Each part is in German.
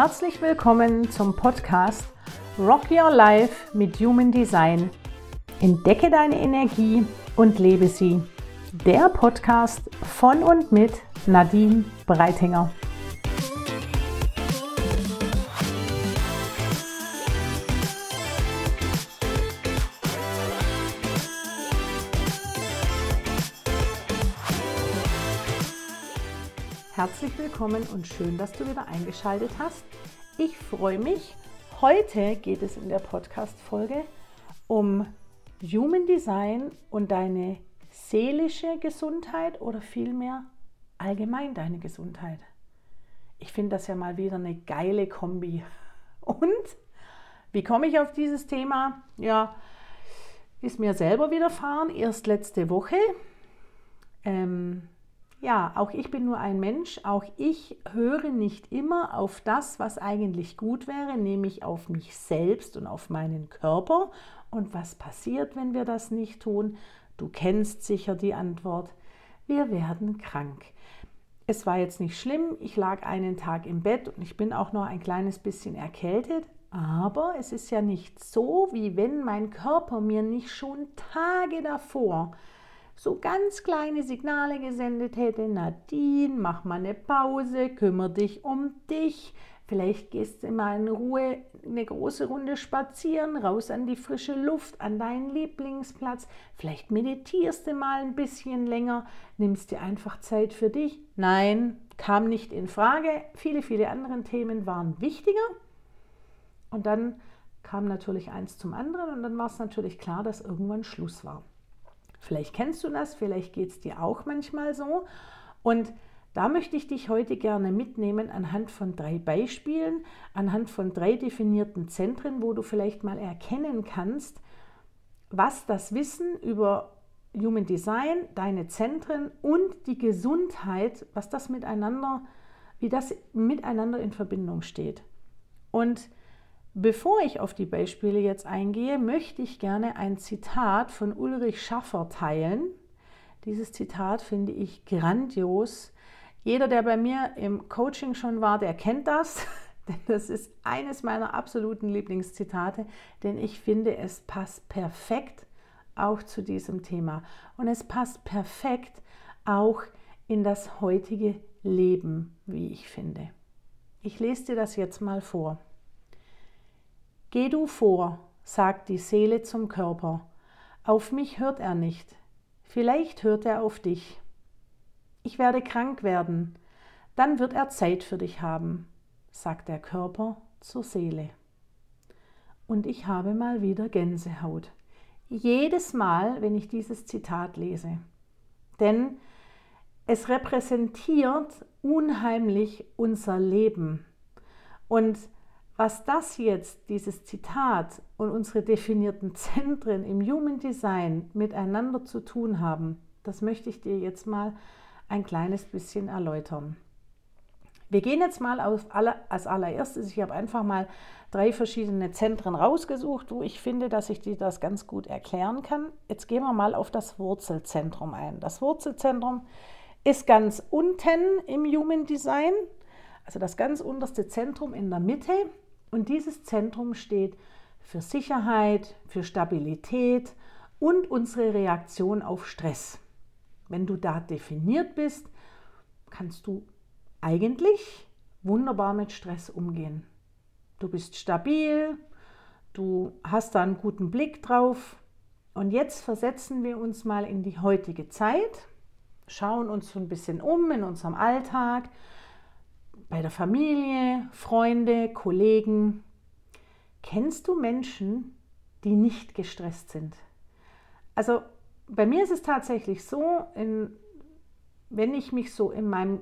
Herzlich willkommen zum Podcast Rock Your Life mit Human Design. Entdecke deine Energie und lebe sie. Der Podcast von und mit Nadine Breitinger. Herzlich willkommen und schön, dass du wieder eingeschaltet hast. Ich freue mich. Heute geht es in der Podcast-Folge um Human Design und deine seelische Gesundheit oder vielmehr allgemein deine Gesundheit. Ich finde das ja mal wieder eine geile Kombi. Und wie komme ich auf dieses Thema? Ja, ist mir selber widerfahren, erst letzte Woche. Ähm, ja, auch ich bin nur ein Mensch, auch ich höre nicht immer auf das, was eigentlich gut wäre, nämlich auf mich selbst und auf meinen Körper. Und was passiert, wenn wir das nicht tun? Du kennst sicher die Antwort. Wir werden krank. Es war jetzt nicht schlimm, ich lag einen Tag im Bett und ich bin auch noch ein kleines bisschen erkältet, aber es ist ja nicht so, wie wenn mein Körper mir nicht schon Tage davor so ganz kleine Signale gesendet hätte, Nadine, mach mal eine Pause, kümmere dich um dich. Vielleicht gehst du mal in Ruhe eine große Runde spazieren, raus an die frische Luft, an deinen Lieblingsplatz. Vielleicht meditierst du mal ein bisschen länger, nimmst dir einfach Zeit für dich. Nein, kam nicht in Frage. Viele, viele andere Themen waren wichtiger. Und dann kam natürlich eins zum anderen und dann war es natürlich klar, dass irgendwann Schluss war. Vielleicht kennst du das, vielleicht geht es dir auch manchmal so. Und da möchte ich dich heute gerne mitnehmen anhand von drei Beispielen, anhand von drei definierten Zentren, wo du vielleicht mal erkennen kannst, was das Wissen über Human Design, deine Zentren und die Gesundheit, was das miteinander, wie das miteinander in Verbindung steht. Und Bevor ich auf die Beispiele jetzt eingehe, möchte ich gerne ein Zitat von Ulrich Schaffer teilen. Dieses Zitat finde ich grandios. Jeder, der bei mir im Coaching schon war, der kennt das, denn das ist eines meiner absoluten Lieblingszitate, denn ich finde, es passt perfekt auch zu diesem Thema und es passt perfekt auch in das heutige Leben, wie ich finde. Ich lese dir das jetzt mal vor. Geh du vor, sagt die Seele zum Körper. Auf mich hört er nicht. Vielleicht hört er auf dich. Ich werde krank werden. Dann wird er Zeit für dich haben, sagt der Körper zur Seele. Und ich habe mal wieder Gänsehaut. Jedes Mal, wenn ich dieses Zitat lese. Denn es repräsentiert unheimlich unser Leben. Und was das jetzt, dieses Zitat und unsere definierten Zentren im Human Design miteinander zu tun haben, das möchte ich dir jetzt mal ein kleines bisschen erläutern. Wir gehen jetzt mal alle, als allererstes, ich habe einfach mal drei verschiedene Zentren rausgesucht, wo ich finde, dass ich dir das ganz gut erklären kann. Jetzt gehen wir mal auf das Wurzelzentrum ein. Das Wurzelzentrum ist ganz unten im Human Design, also das ganz unterste Zentrum in der Mitte. Und dieses Zentrum steht für Sicherheit, für Stabilität und unsere Reaktion auf Stress. Wenn du da definiert bist, kannst du eigentlich wunderbar mit Stress umgehen. Du bist stabil, du hast da einen guten Blick drauf. Und jetzt versetzen wir uns mal in die heutige Zeit, schauen uns so ein bisschen um in unserem Alltag, bei der Familie, Freunde, Kollegen. Kennst du Menschen, die nicht gestresst sind? Also bei mir ist es tatsächlich so, in, wenn ich mich so in meinem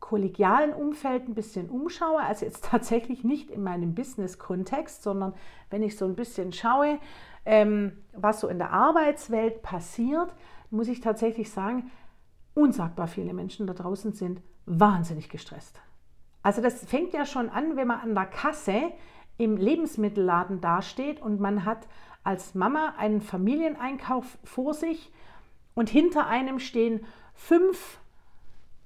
kollegialen Umfeld ein bisschen umschaue, also jetzt tatsächlich nicht in meinem Business-Kontext, sondern wenn ich so ein bisschen schaue, ähm, was so in der Arbeitswelt passiert, muss ich tatsächlich sagen, unsagbar viele Menschen da draußen sind wahnsinnig gestresst. Also das fängt ja schon an, wenn man an der Kasse im Lebensmittelladen dasteht und man hat als Mama einen Familieneinkauf vor sich und hinter einem stehen fünf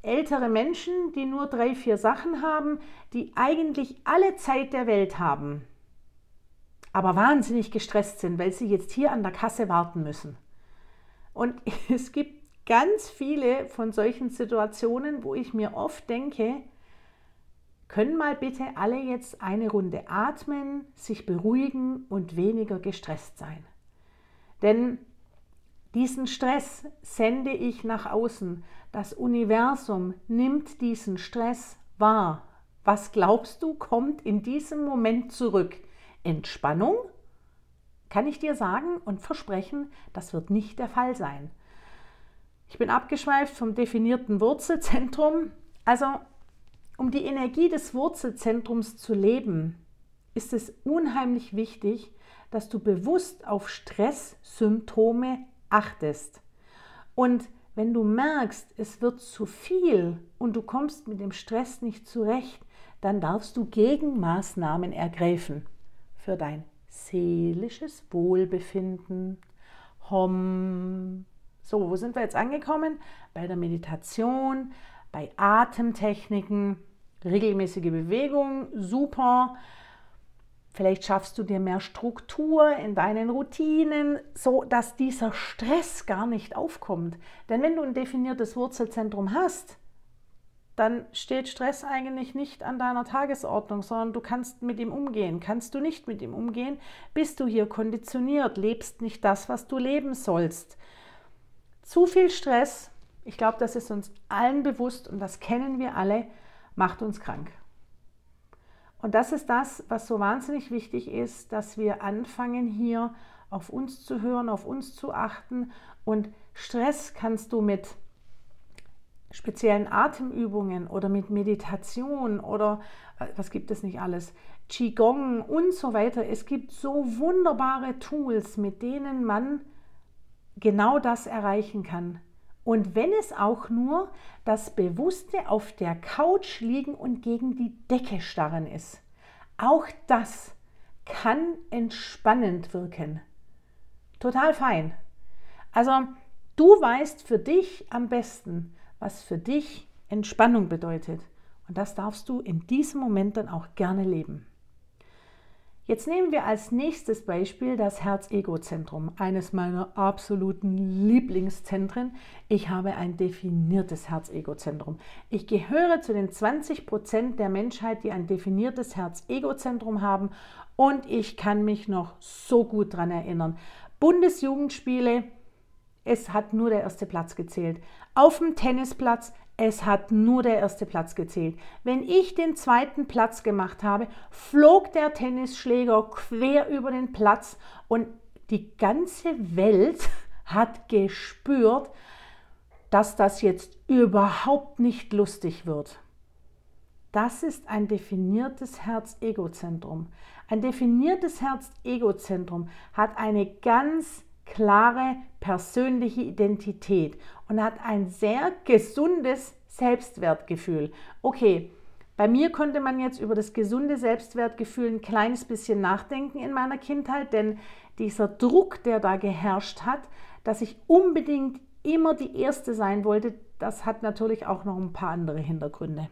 ältere Menschen, die nur drei, vier Sachen haben, die eigentlich alle Zeit der Welt haben, aber wahnsinnig gestresst sind, weil sie jetzt hier an der Kasse warten müssen. Und es gibt ganz viele von solchen Situationen, wo ich mir oft denke, können mal bitte alle jetzt eine Runde atmen, sich beruhigen und weniger gestresst sein. Denn diesen Stress sende ich nach außen. Das Universum nimmt diesen Stress wahr. Was glaubst du, kommt in diesem Moment zurück? Entspannung? Kann ich dir sagen und versprechen, das wird nicht der Fall sein. Ich bin abgeschweift vom definierten Wurzelzentrum. Also, um die Energie des Wurzelzentrums zu leben, ist es unheimlich wichtig, dass du bewusst auf Stresssymptome achtest. Und wenn du merkst, es wird zu viel und du kommst mit dem Stress nicht zurecht, dann darfst du Gegenmaßnahmen ergreifen für dein seelisches Wohlbefinden. Hom. So, wo sind wir jetzt angekommen? Bei der Meditation, bei Atemtechniken, regelmäßige Bewegung, super. Vielleicht schaffst du dir mehr Struktur in deinen Routinen, so dass dieser Stress gar nicht aufkommt. Denn wenn du ein definiertes Wurzelzentrum hast, dann steht Stress eigentlich nicht an deiner Tagesordnung, sondern du kannst mit ihm umgehen. Kannst du nicht mit ihm umgehen, bist du hier konditioniert, lebst nicht das, was du leben sollst. Zu viel Stress, ich glaube, das ist uns allen bewusst und das kennen wir alle, macht uns krank. Und das ist das, was so wahnsinnig wichtig ist, dass wir anfangen hier auf uns zu hören, auf uns zu achten. Und Stress kannst du mit speziellen Atemübungen oder mit Meditation oder äh, was gibt es nicht alles, Qigong und so weiter. Es gibt so wunderbare Tools, mit denen man genau das erreichen kann. Und wenn es auch nur das Bewusste auf der Couch liegen und gegen die Decke starren ist, auch das kann entspannend wirken. Total fein. Also du weißt für dich am besten, was für dich Entspannung bedeutet. Und das darfst du in diesem Moment dann auch gerne leben. Jetzt nehmen wir als nächstes Beispiel das Herz-Ego-Zentrum, eines meiner absoluten Lieblingszentren. Ich habe ein definiertes Herz-Ego-Zentrum. Ich gehöre zu den 20 Prozent der Menschheit, die ein definiertes Herz-Ego-Zentrum haben und ich kann mich noch so gut daran erinnern. Bundesjugendspiele, es hat nur der erste Platz gezählt. Auf dem Tennisplatz, es hat nur der erste Platz gezählt. Wenn ich den zweiten Platz gemacht habe, flog der Tennisschläger quer über den Platz und die ganze Welt hat gespürt, dass das jetzt überhaupt nicht lustig wird. Das ist ein definiertes Herz-Ego-Zentrum. Ein definiertes Herz-Ego-Zentrum hat eine ganz klare persönliche Identität und hat ein sehr gesundes Selbstwertgefühl. Okay, bei mir konnte man jetzt über das gesunde Selbstwertgefühl ein kleines bisschen nachdenken in meiner Kindheit, denn dieser Druck, der da geherrscht hat, dass ich unbedingt immer die Erste sein wollte, das hat natürlich auch noch ein paar andere Hintergründe.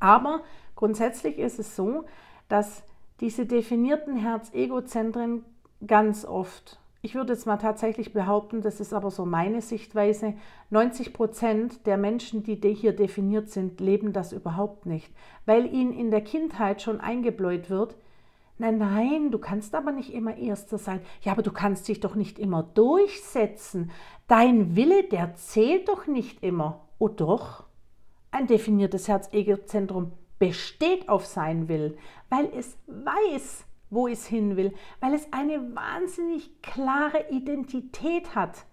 Aber grundsätzlich ist es so, dass diese definierten Herz-Ego-Zentren ganz oft ich würde jetzt mal tatsächlich behaupten, das ist aber so meine Sichtweise, 90 Prozent der Menschen, die hier definiert sind, leben das überhaupt nicht, weil ihnen in der Kindheit schon eingebläut wird, nein, nein, du kannst aber nicht immer Erster sein. Ja, aber du kannst dich doch nicht immer durchsetzen. Dein Wille, der zählt doch nicht immer. Oh doch, ein definiertes Herz-Ego-Zentrum besteht auf sein Willen, weil es weiß, wo es hin will, weil es eine wahnsinnig klare Identität hat,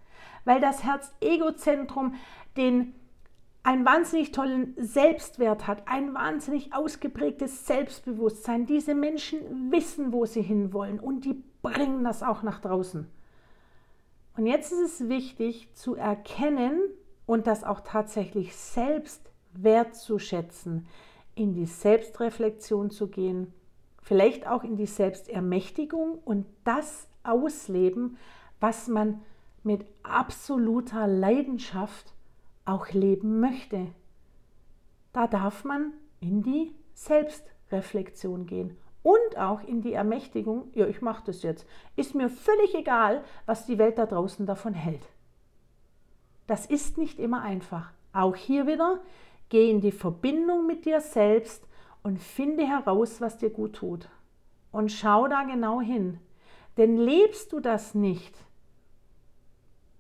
weil das Herz-Ego-Zentrum den einen wahnsinnig tollen Selbstwert hat, ein wahnsinnig ausgeprägtes Selbstbewusstsein. Diese Menschen wissen, wo sie hinwollen und die bringen das auch nach draußen. Und jetzt ist es wichtig zu erkennen und das auch tatsächlich selbst wertzuschätzen, in die Selbstreflexion zu gehen vielleicht auch in die Selbstermächtigung und das ausleben, was man mit absoluter Leidenschaft auch leben möchte. da darf man in die Selbstreflexion gehen und auch in die Ermächtigung, ja, ich mache das jetzt. Ist mir völlig egal, was die Welt da draußen davon hält. Das ist nicht immer einfach. Auch hier wieder, geh in die Verbindung mit dir selbst und finde heraus, was dir gut tut. Und schau da genau hin. Denn lebst du das nicht,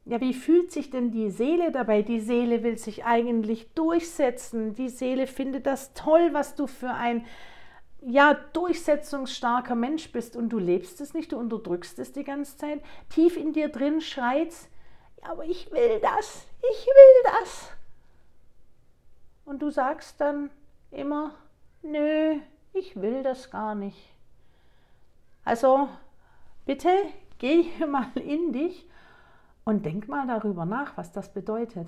ja, wie fühlt sich denn die Seele dabei? Die Seele will sich eigentlich durchsetzen. Die Seele findet das toll, was du für ein ja, durchsetzungsstarker Mensch bist und du lebst es nicht, du unterdrückst es die ganze Zeit. Tief in dir drin schreit, ja, aber ich will das, ich will das. Und du sagst dann immer, nö, ich will das gar nicht. Also bitte geh mal in dich und denk mal darüber nach, was das bedeutet.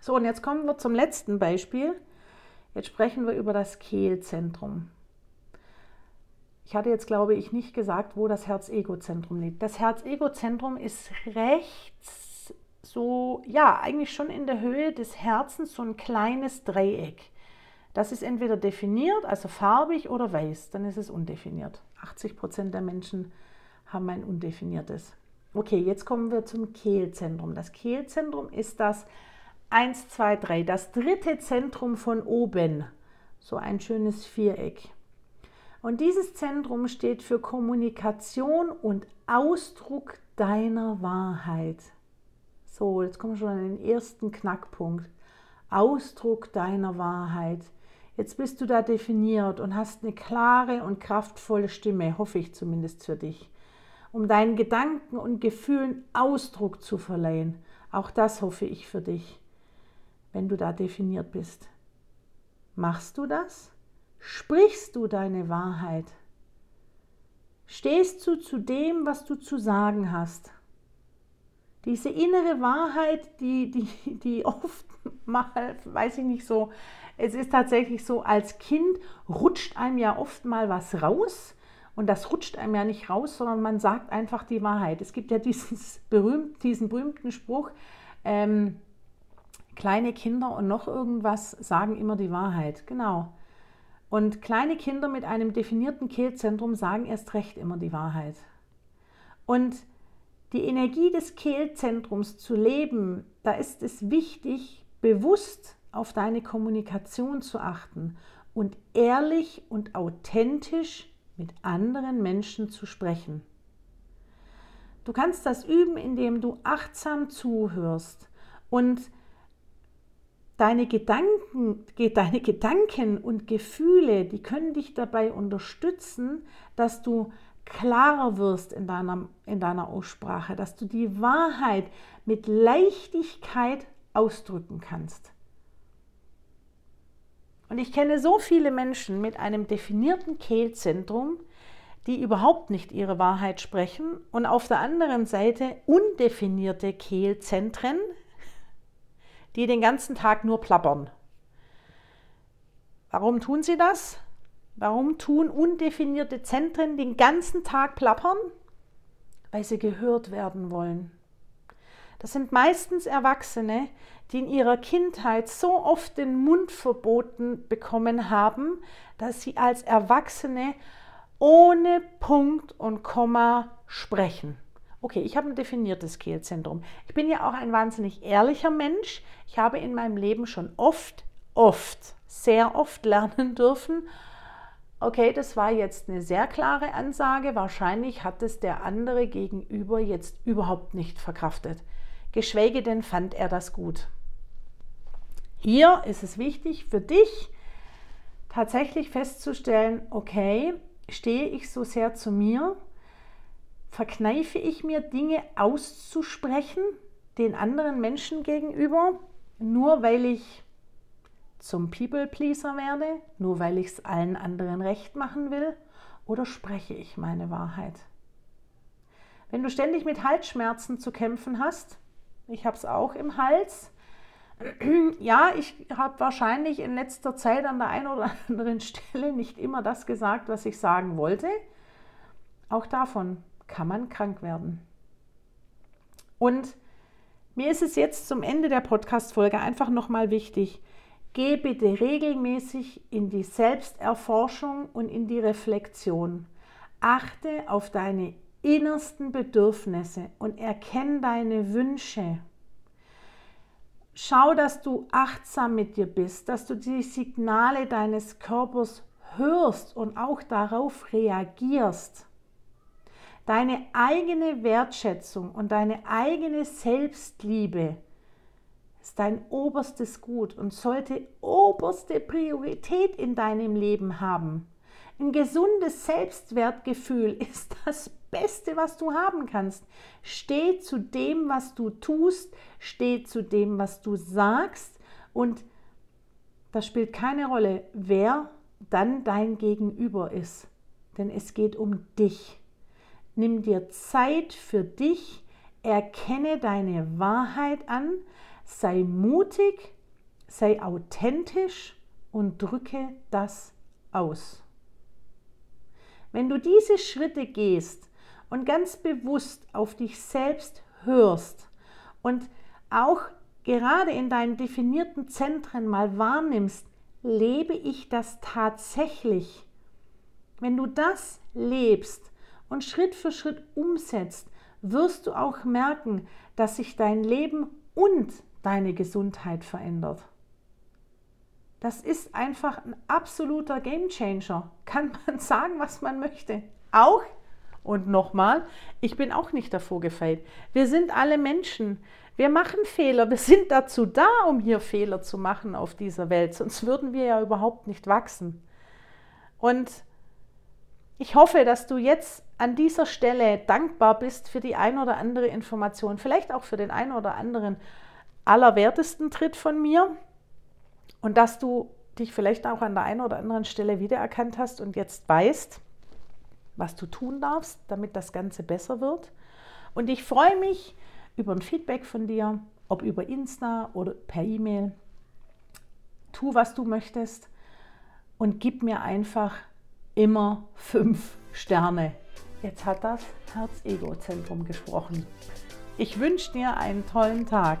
So, und jetzt kommen wir zum letzten Beispiel. Jetzt sprechen wir über das Kehlzentrum. Ich hatte jetzt, glaube ich, nicht gesagt, wo das Herz-Ego-Zentrum liegt. Das Herz-Ego-Zentrum ist rechts, so, ja, eigentlich schon in der Höhe des Herzens, so ein kleines Dreieck. Das ist entweder definiert, also farbig oder weiß, dann ist es undefiniert. 80 Prozent der Menschen haben ein undefiniertes. Okay, jetzt kommen wir zum Kehlzentrum. Das Kehlzentrum ist das 1, 2, 3, das dritte Zentrum von oben. So ein schönes Viereck. Und dieses Zentrum steht für Kommunikation und Ausdruck deiner Wahrheit. So, jetzt kommen wir schon an den ersten Knackpunkt. Ausdruck deiner Wahrheit. Jetzt bist du da definiert und hast eine klare und kraftvolle Stimme, hoffe ich zumindest für dich um deinen Gedanken und Gefühlen Ausdruck zu verleihen. Auch das hoffe ich für dich, wenn du da definiert bist. Machst du das? Sprichst du deine Wahrheit? Stehst du zu dem, was du zu sagen hast? Diese innere Wahrheit, die, die, die oft mal, weiß ich nicht so, es ist tatsächlich so, als Kind rutscht einem ja oft mal was raus und das rutscht einem ja nicht raus, sondern man sagt einfach die Wahrheit. Es gibt ja dieses berühmt, diesen berühmten Spruch, ähm, kleine Kinder und noch irgendwas sagen immer die Wahrheit. Genau. Und kleine Kinder mit einem definierten Kehlzentrum sagen erst recht immer die Wahrheit. Und die Energie des Kehlzentrums zu leben, da ist es wichtig, bewusst auf deine Kommunikation zu achten und ehrlich und authentisch mit anderen Menschen zu sprechen. Du kannst das üben, indem du achtsam zuhörst und deine Gedanken, deine Gedanken und Gefühle, die können dich dabei unterstützen, dass du klarer wirst in deiner, in deiner Aussprache, dass du die Wahrheit mit Leichtigkeit ausdrücken kannst. Und ich kenne so viele Menschen mit einem definierten Kehlzentrum, die überhaupt nicht ihre Wahrheit sprechen und auf der anderen Seite undefinierte Kehlzentren, die den ganzen Tag nur plappern. Warum tun sie das? Warum tun undefinierte Zentren den ganzen Tag plappern? Weil sie gehört werden wollen. Das sind meistens Erwachsene, die in ihrer Kindheit so oft den Mund verboten bekommen haben, dass sie als Erwachsene ohne Punkt und Komma sprechen. Okay, ich habe ein definiertes Kehlzentrum. Ich bin ja auch ein wahnsinnig ehrlicher Mensch. Ich habe in meinem Leben schon oft, oft, sehr oft lernen dürfen. Okay, das war jetzt eine sehr klare Ansage. Wahrscheinlich hat es der andere gegenüber jetzt überhaupt nicht verkraftet geschweige denn fand er das gut. Hier ist es wichtig für dich tatsächlich festzustellen, okay, stehe ich so sehr zu mir, verkneife ich mir Dinge auszusprechen den anderen Menschen gegenüber, nur weil ich zum People-Pleaser werde, nur weil ich es allen anderen recht machen will, oder spreche ich meine Wahrheit? Wenn du ständig mit Halsschmerzen zu kämpfen hast, ich habe es auch im Hals. Ja, ich habe wahrscheinlich in letzter Zeit an der einen oder anderen Stelle nicht immer das gesagt, was ich sagen wollte. Auch davon kann man krank werden. Und mir ist es jetzt zum Ende der Podcast-Folge einfach nochmal wichtig, Geh bitte regelmäßig in die Selbsterforschung und in die Reflexion. Achte auf deine innersten Bedürfnisse und erkenne deine Wünsche. Schau, dass du achtsam mit dir bist, dass du die Signale deines Körpers hörst und auch darauf reagierst. Deine eigene Wertschätzung und deine eigene Selbstliebe ist dein oberstes Gut und sollte oberste Priorität in deinem Leben haben. Ein gesundes Selbstwertgefühl ist das Beste, was du haben kannst. Steh zu dem, was du tust, steh zu dem, was du sagst und das spielt keine Rolle, wer dann dein Gegenüber ist. Denn es geht um dich. Nimm dir Zeit für dich, erkenne deine Wahrheit an, sei mutig, sei authentisch und drücke das aus. Wenn du diese Schritte gehst und ganz bewusst auf dich selbst hörst und auch gerade in deinen definierten Zentren mal wahrnimmst, lebe ich das tatsächlich? Wenn du das lebst und Schritt für Schritt umsetzt, wirst du auch merken, dass sich dein Leben und deine Gesundheit verändert. Das ist einfach ein absoluter Gamechanger. Kann man sagen, was man möchte. Auch, und nochmal, ich bin auch nicht davor gefeit. Wir sind alle Menschen. Wir machen Fehler. Wir sind dazu da, um hier Fehler zu machen auf dieser Welt. Sonst würden wir ja überhaupt nicht wachsen. Und ich hoffe, dass du jetzt an dieser Stelle dankbar bist für die ein oder andere Information, vielleicht auch für den ein oder anderen allerwertesten Tritt von mir und dass du dich vielleicht auch an der einen oder anderen Stelle wiedererkannt hast und jetzt weißt, was du tun darfst, damit das Ganze besser wird. Und ich freue mich über ein Feedback von dir, ob über Insta oder per E-Mail. Tu, was du möchtest und gib mir einfach immer fünf Sterne. Jetzt hat das Herz-Ego-Zentrum gesprochen. Ich wünsche dir einen tollen Tag.